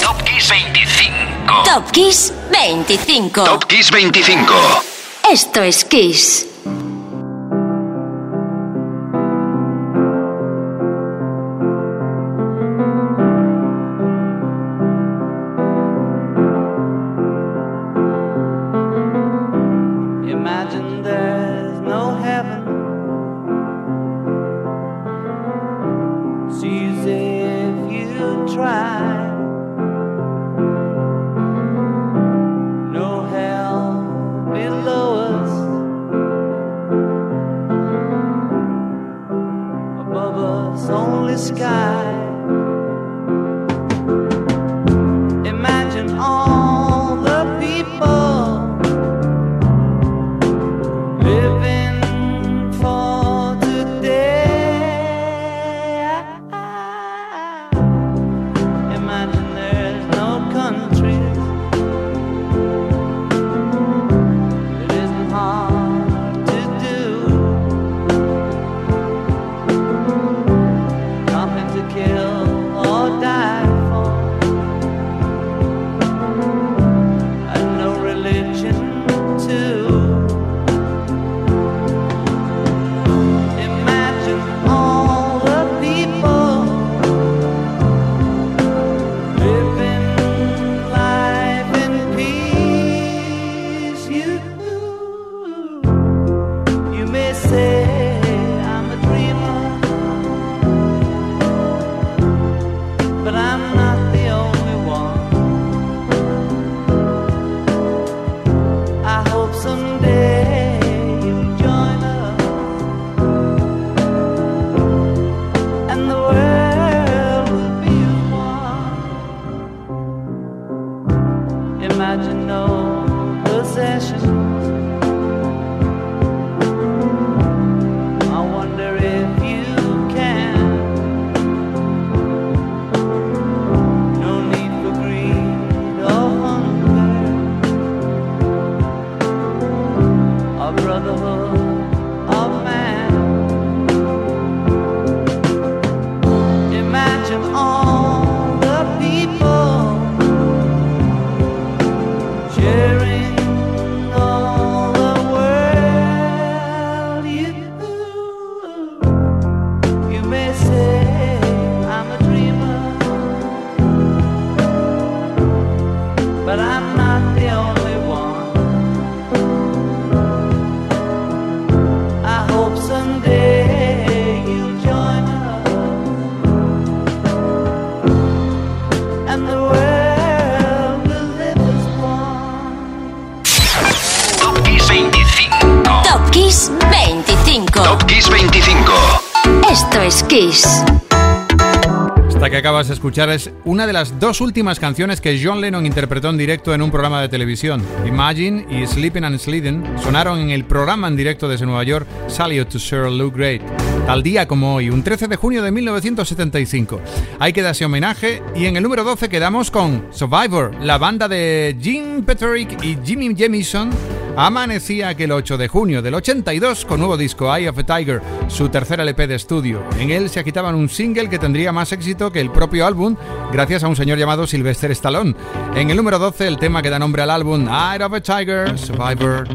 Top Kiss 25. Top Kiss 25. Top Kiss 25. Esto es Kiss. Escuchar es una de las dos últimas canciones que John Lennon interpretó en directo en un programa de televisión. Imagine y Sleeping and Sliding sonaron en el programa en directo desde Nueva York, Salute to Sir Luke Great, tal día como hoy, un 13 de junio de 1975. Hay que darse homenaje y en el número 12 quedamos con Survivor, la banda de Jim Peterick y Jimmy Jamison amanecía aquel 8 de junio del 82 con nuevo disco Eye of a Tiger, su tercer LP de estudio. En él se agitaban un single que tendría más éxito que el propio álbum gracias a un señor llamado Sylvester Stallone. En el número 12 el tema que da nombre al álbum Eye of a Tiger, Survivor.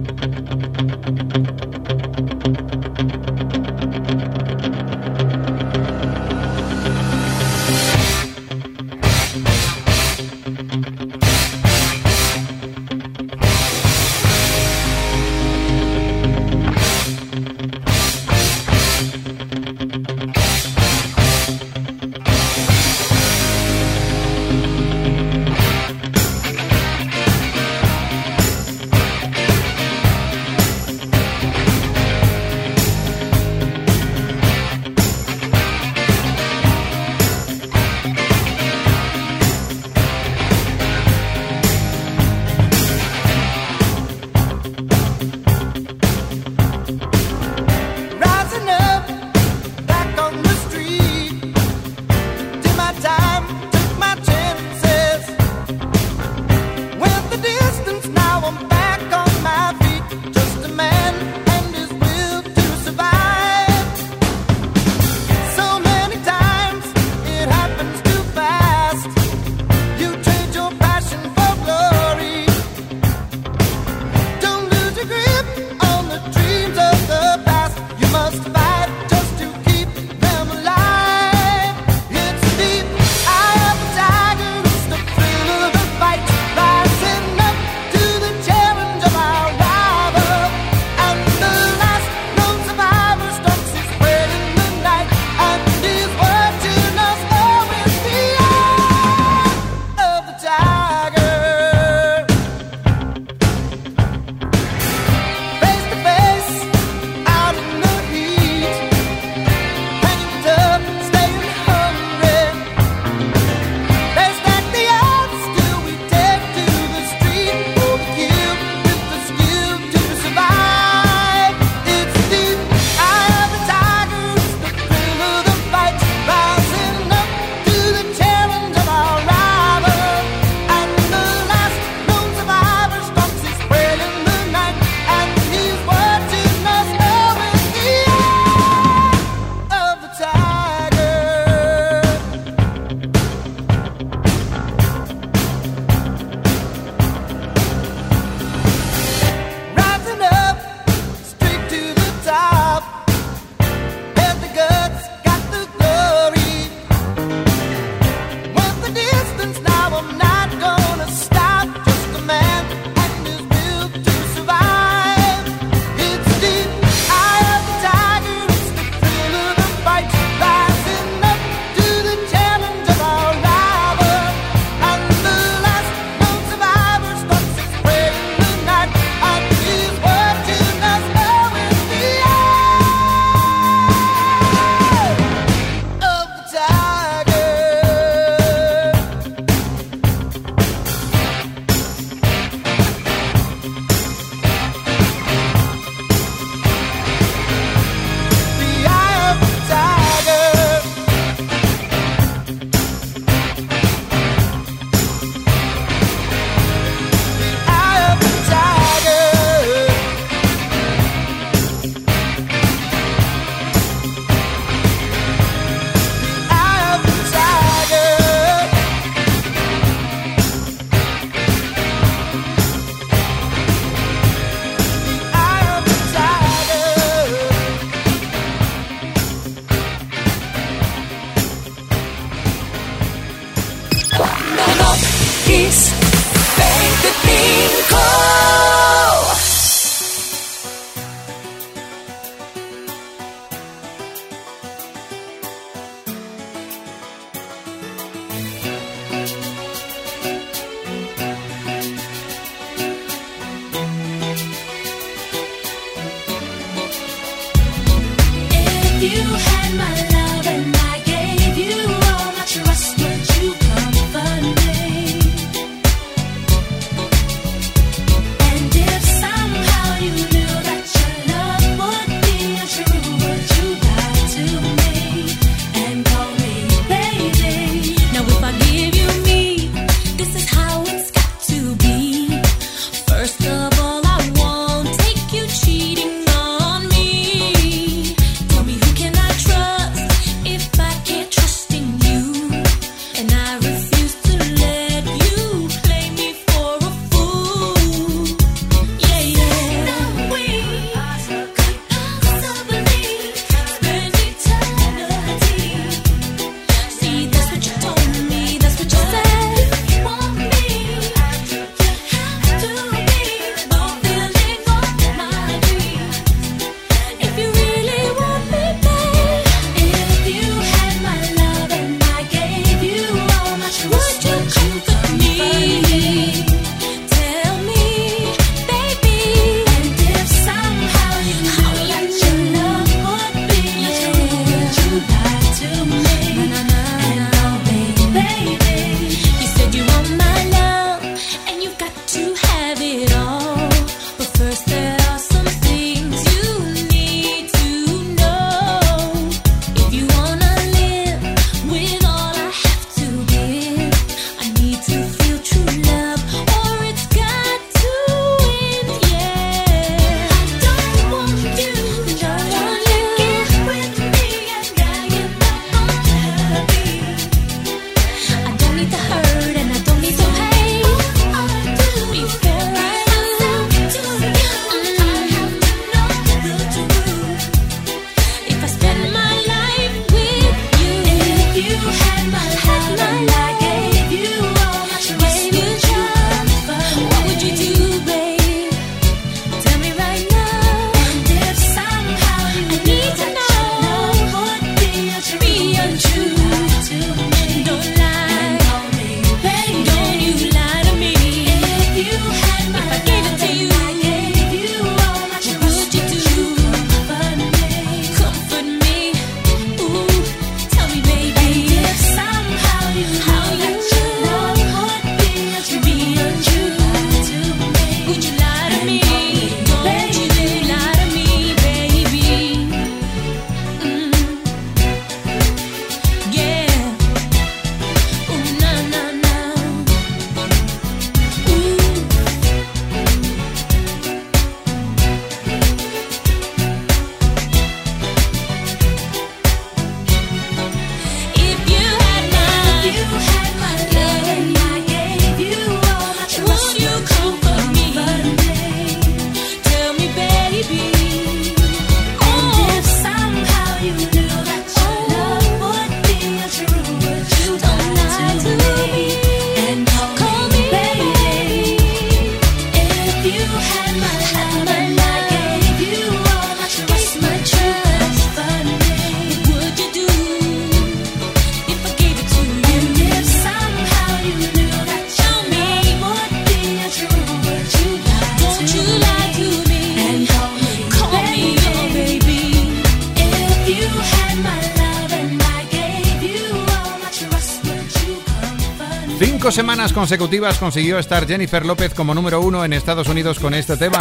Cinco semanas consecutivas consiguió estar Jennifer López como número uno en Estados Unidos con este tema.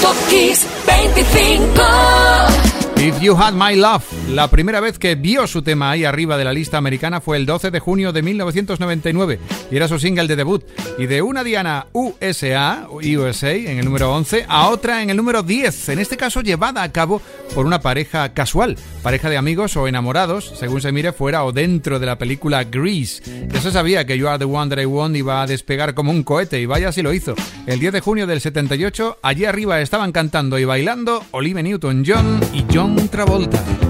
Top 25. If You Had My Love. La primera vez que vio su tema ahí arriba de la lista americana fue el 12 de junio de 1999 y era su single de debut. Y de una Diana USA, USA en el número 11, a otra en el número 10, en este caso llevada a cabo por una pareja casual, pareja de amigos o enamorados, según se mire fuera o dentro de la película Grease. Ya se sabía que You Are the One That I Want iba a despegar como un cohete y vaya si lo hizo. El 10 de junio del 78, allí arriba estaban cantando y bailando Olivia Newton-John y John outra Travolta.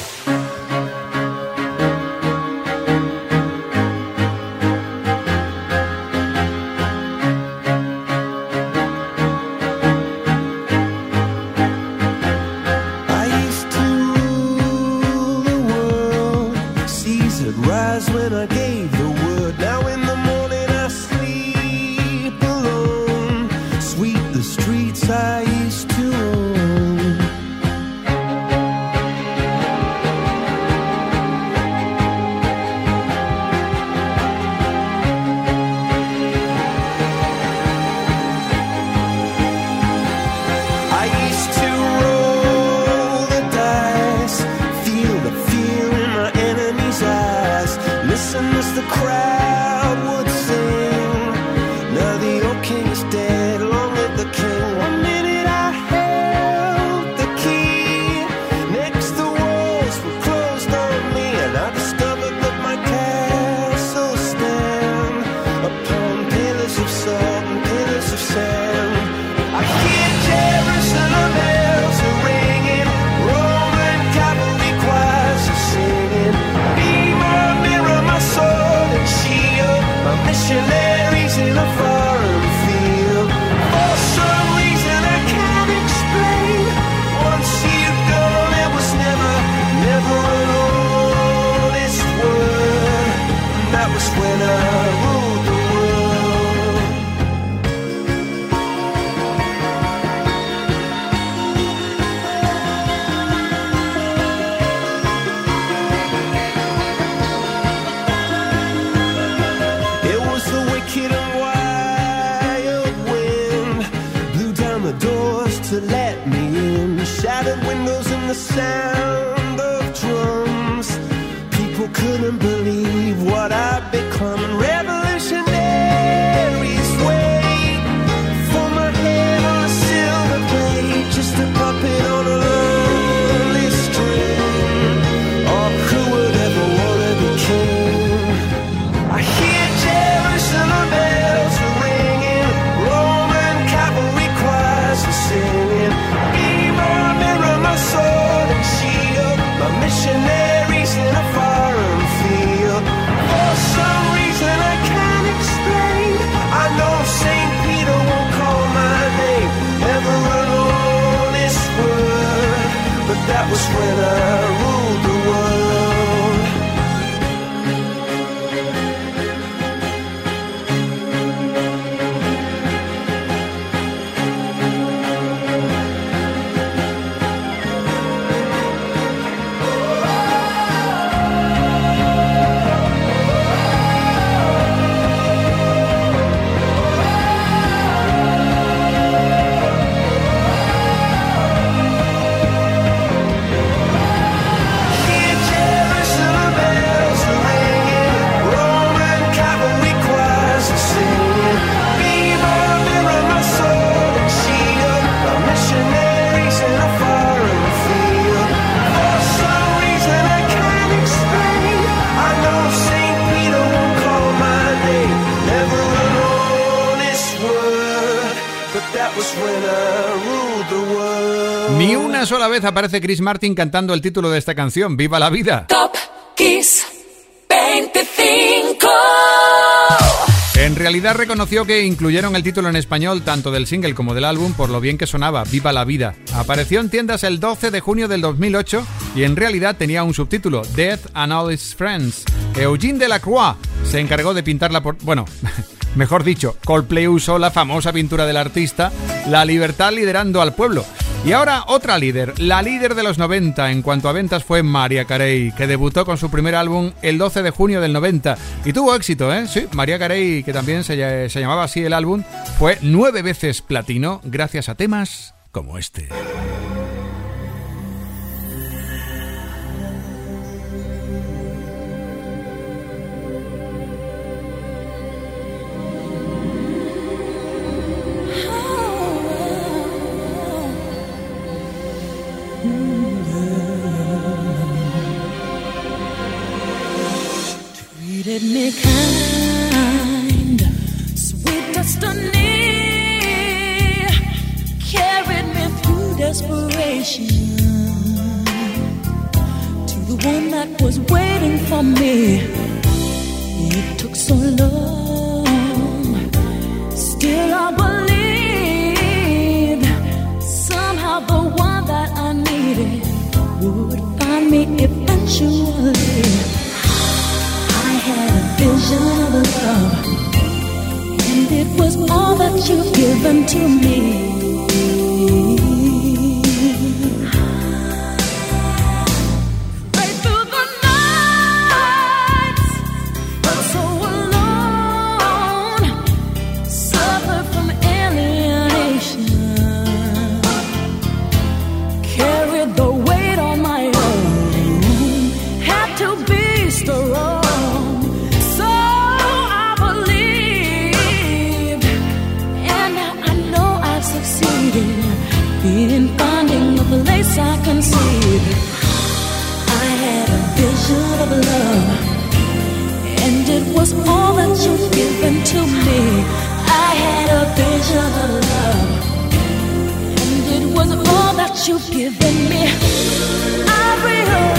Sola vez aparece Chris Martin cantando el título de esta canción, Viva la vida. Top Kiss 25. En realidad reconoció que incluyeron el título en español tanto del single como del álbum por lo bien que sonaba, Viva la vida. Apareció en tiendas el 12 de junio del 2008 y en realidad tenía un subtítulo, Death and All Its Friends. Eugene Delacroix se encargó de pintarla por... bueno... Mejor dicho, Coldplay usó la famosa pintura del artista, La libertad liderando al pueblo. Y ahora otra líder, la líder de los 90 en cuanto a ventas fue María Carey, que debutó con su primer álbum el 12 de junio del 90 y tuvo éxito, ¿eh? Sí, María Carey, que también se, se llamaba así el álbum, fue nueve veces platino gracias a temas como este. Treated me kind, sweet destiny carried me through desperation to the one that was waiting for me. It took so long, still I believed somehow the one that I needed would find me eventually. Had a vision of love, and it was all that you've given to me. All that you've given me. I realized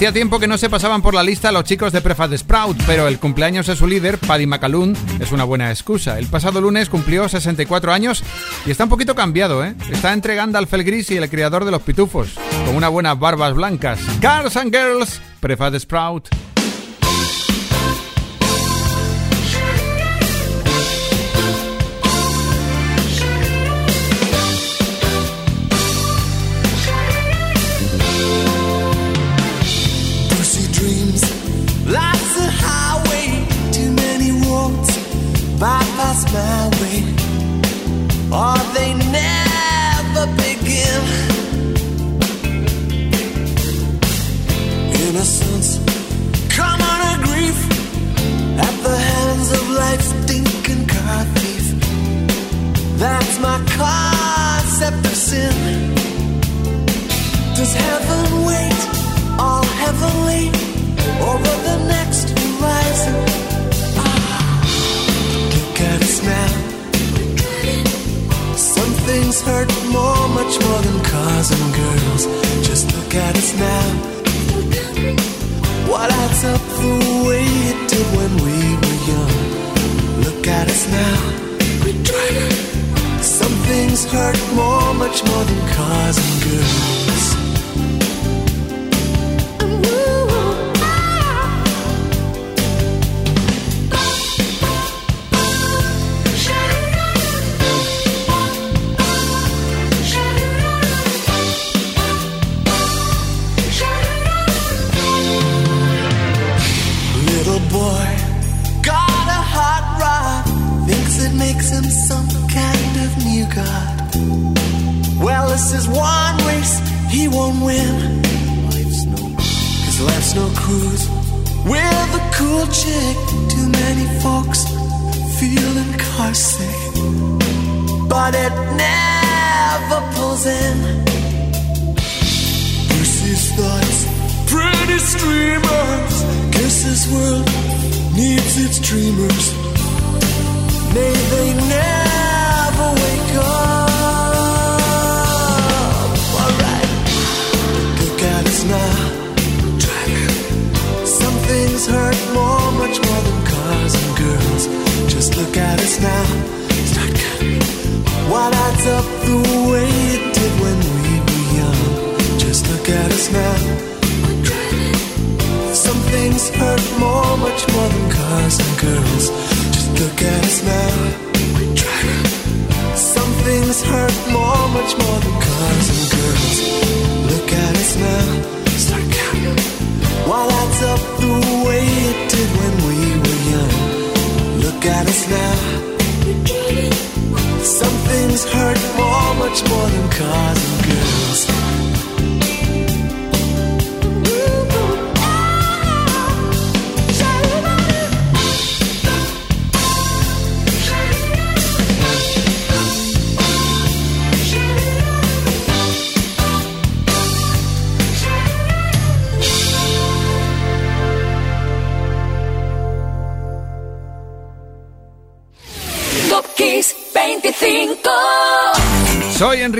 Hacía tiempo que no se pasaban por la lista los chicos de Prefab Sprout, pero el cumpleaños de su líder, Paddy McAloon, es una buena excusa. El pasado lunes cumplió 64 años y está un poquito cambiado, ¿eh? Está entre Gandalf el Gris y el creador de los pitufos, con unas buenas barbas blancas. Cars and Girls, Prefab Sprout. Things hurt more, much more than cars and girls. Just look at us now. What adds up the way it did when we were young? Look at us now. Some things hurt more, much more than cars and girls.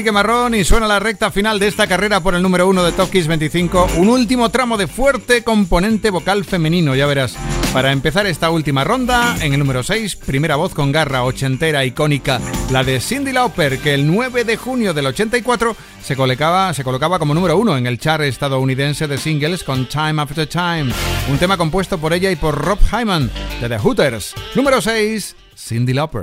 Marrón y suena la recta final de esta carrera por el número uno de Top Kiss 25. Un último tramo de fuerte componente vocal femenino, ya verás. Para empezar esta última ronda, en el número 6, primera voz con garra ochentera icónica, la de Cindy Lauper, que el 9 de junio del 84 se colocaba, se colocaba como número uno en el chart estadounidense de singles con Time After Time, un tema compuesto por ella y por Rob Hyman de The Hooters. Número 6, Cindy Lauper.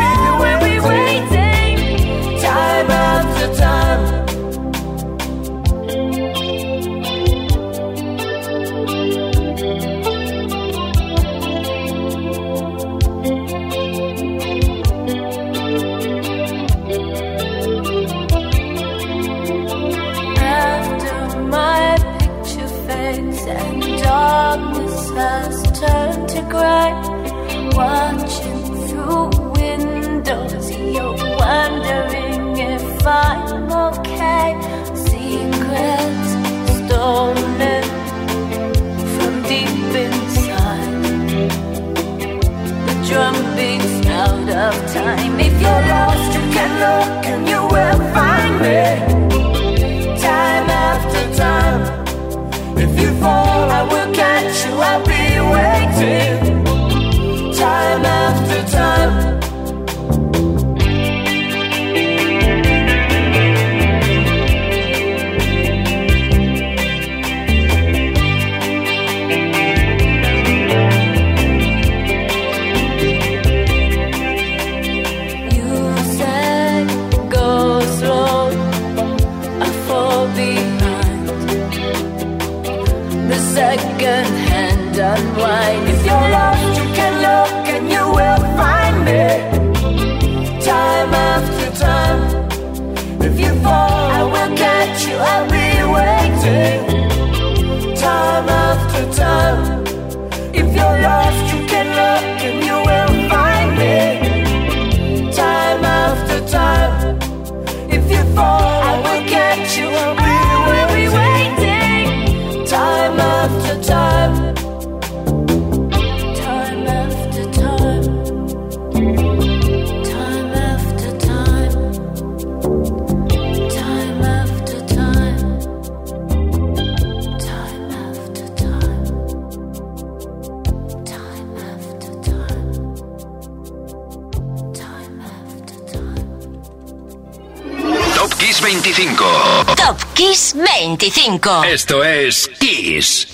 Esto es Kiss.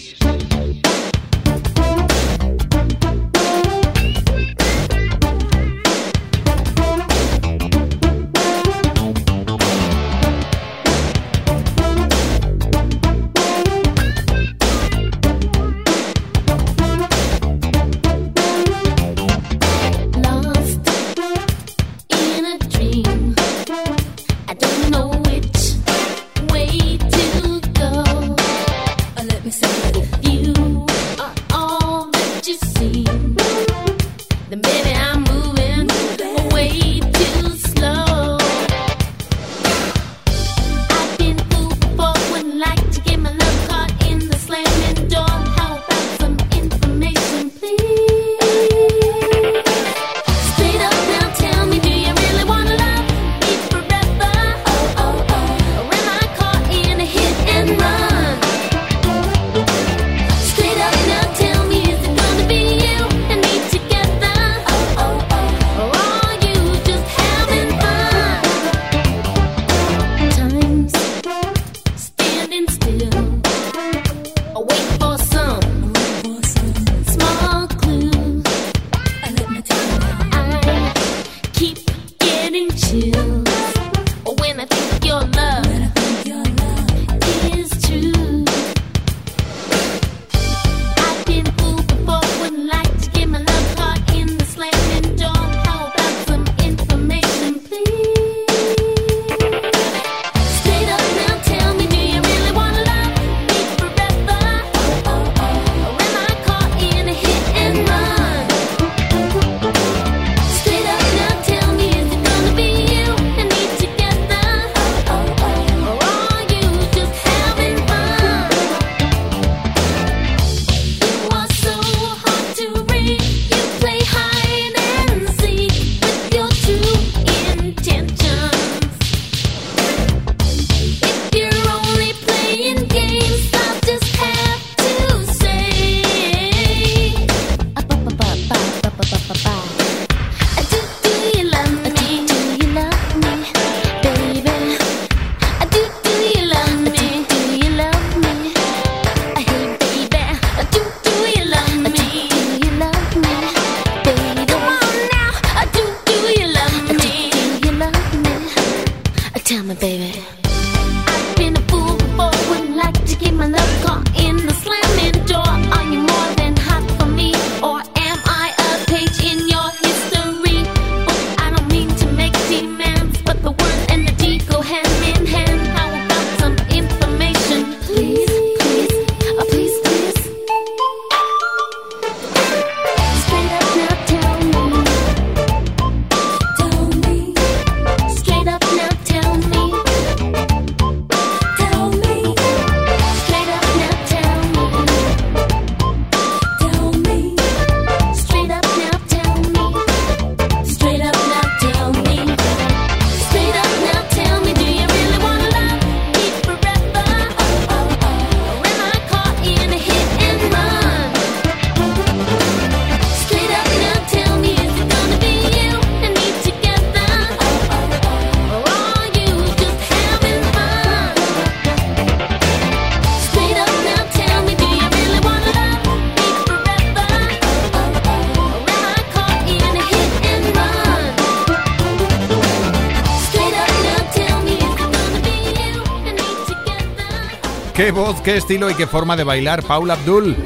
Voz, qué estilo y qué forma de bailar Paula Abdul. Top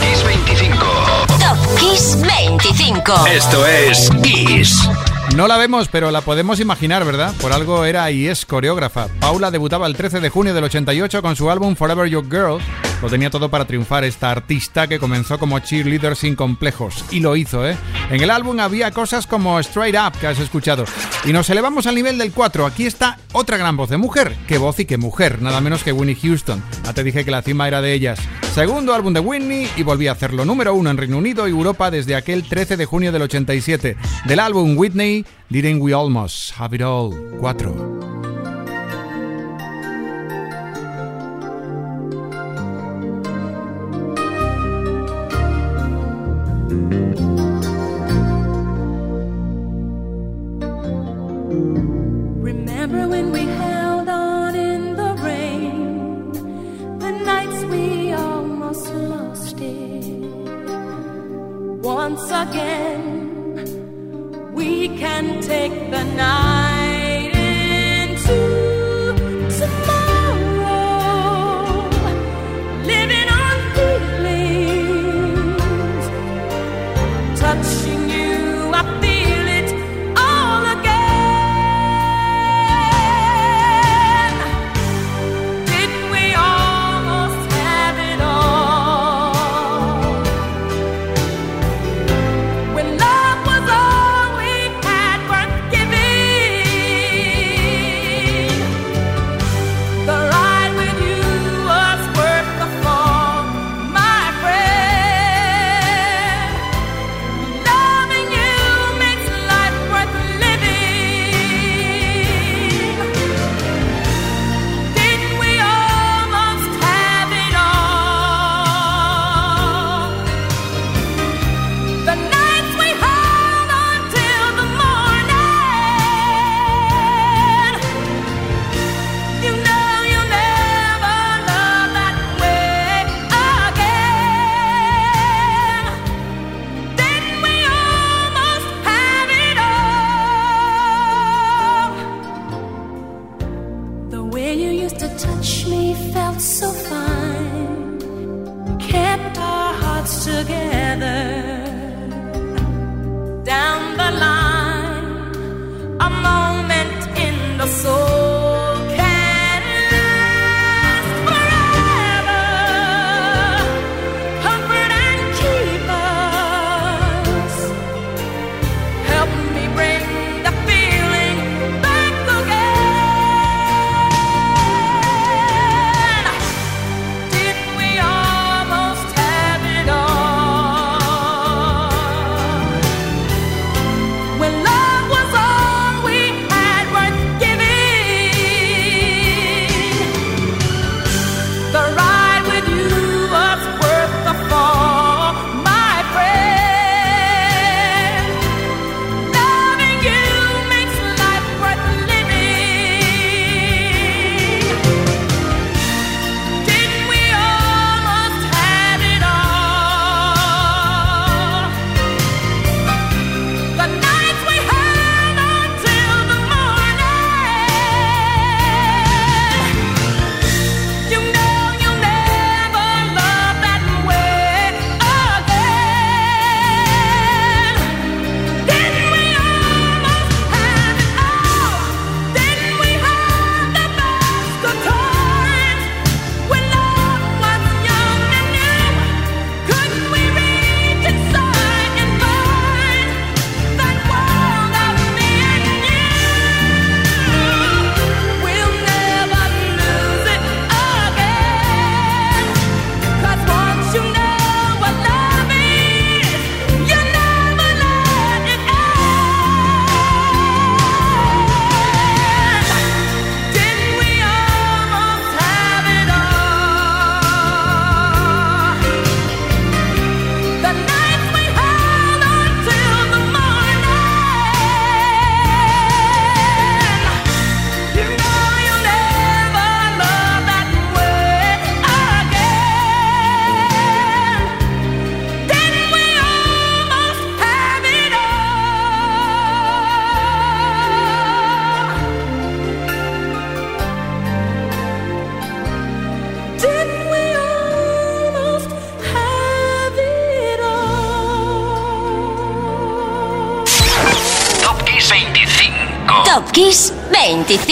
Kiss 25. Top Kiss 25. Esto es Kiss. No la vemos, pero la podemos imaginar, ¿verdad? Por algo era y es coreógrafa. Paula debutaba el 13 de junio del 88 con su álbum Forever Your Girl. Lo tenía todo para triunfar esta artista que comenzó como cheerleader sin complejos. Y lo hizo, ¿eh? En el álbum había cosas como Straight Up, que has escuchado. Y nos elevamos al nivel del 4. Aquí está otra gran voz de mujer. Qué voz y qué mujer, nada menos que Winnie Houston. Ya te dije que la cima era de ellas. Segundo álbum de Whitney y volví a hacerlo número uno en Reino Unido y Europa desde aquel 13 de junio del 87. Del álbum Whitney, Didn't We Almost Have It All 4.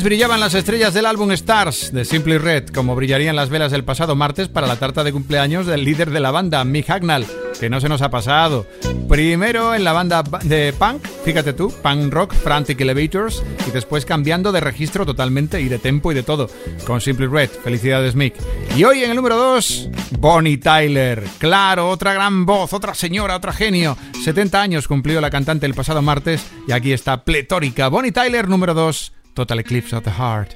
brillaban las estrellas del álbum Stars de Simply Red, como brillarían las velas del pasado martes para la tarta de cumpleaños del líder de la banda, Mick Hagnall, que no se nos ha pasado. Primero en la banda de punk, fíjate tú, punk rock, Frantic Elevators, y después cambiando de registro totalmente y de tempo y de todo, con Simply Red. Felicidades, Mick. Y hoy en el número 2, Bonnie Tyler. Claro, otra gran voz, otra señora, otra genio. 70 años cumplió la cantante el pasado martes y aquí está pletórica. Bonnie Tyler número 2. Total Eclipse of the Heart.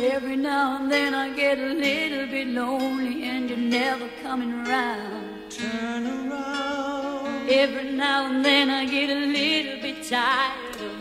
Every now and then I get a little bit lonely and you're never coming around. turn around. Every now and then I get a little bit tired of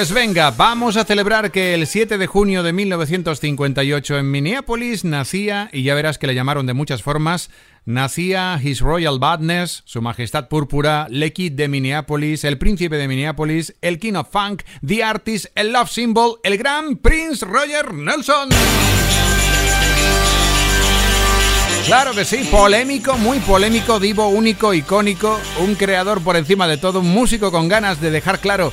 Pues venga, vamos a celebrar que el 7 de junio de 1958 en Minneapolis nacía, y ya verás que le llamaron de muchas formas, nacía His Royal Badness, Su Majestad Púrpura, Lecky de Minneapolis, el Príncipe de Minneapolis, el King of Funk, The Artist, el Love Symbol, el Gran Prince Roger Nelson. Claro que sí, polémico, muy polémico, divo, único, icónico, un creador por encima de todo, un músico con ganas de dejar claro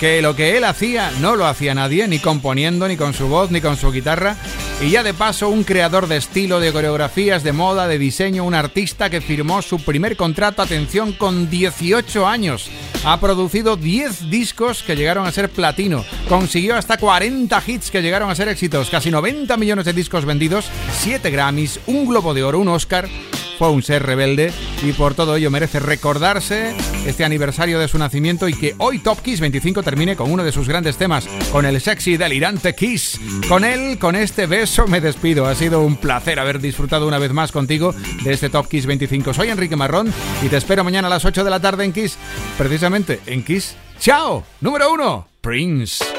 que lo que él hacía no lo hacía nadie, ni componiendo, ni con su voz, ni con su guitarra, y ya de paso un creador de estilo, de coreografías, de moda, de diseño, un artista que firmó su primer contrato, atención, con 18 años. Ha producido 10 discos que llegaron a ser platino, consiguió hasta 40 hits que llegaron a ser éxitos, casi 90 millones de discos vendidos, 7 Grammys, un Globo de Oro, un Oscar. Fue un ser rebelde y por todo ello merece recordarse este aniversario de su nacimiento y que hoy Top Kiss 25 termine con uno de sus grandes temas, con el sexy delirante Kiss. Con él, con este beso me despido. Ha sido un placer haber disfrutado una vez más contigo de este Top Kiss 25. Soy Enrique Marrón y te espero mañana a las 8 de la tarde en Kiss, precisamente en Kiss. ¡Chao! Número 1, Prince.